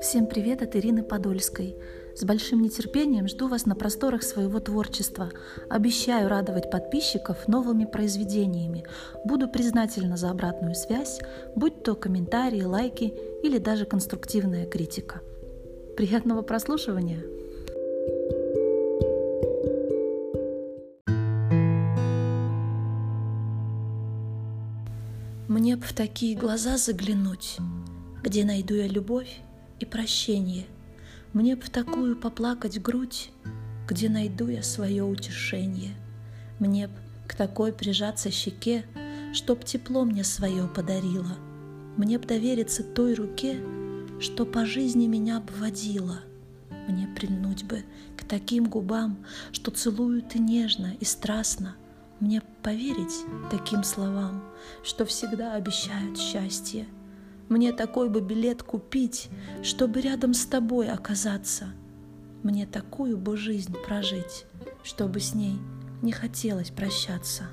Всем привет от Ирины Подольской. С большим нетерпением жду вас на просторах своего творчества. Обещаю радовать подписчиков новыми произведениями. Буду признательна за обратную связь, будь то комментарии, лайки или даже конструктивная критика. Приятного прослушивания! Мне б в такие глаза заглянуть, где найду я любовь и прощение. Мне б в такую поплакать грудь, где найду я свое утешение. Мне б к такой прижаться щеке, чтоб тепло мне свое подарила. Мне б довериться той руке, что по жизни меня обводила. Мне прильнуть бы к таким губам, что целуют и нежно, и страстно — мне поверить таким словам, что всегда обещают счастье. Мне такой бы билет купить, чтобы рядом с тобой оказаться. Мне такую бы жизнь прожить, чтобы с ней не хотелось прощаться.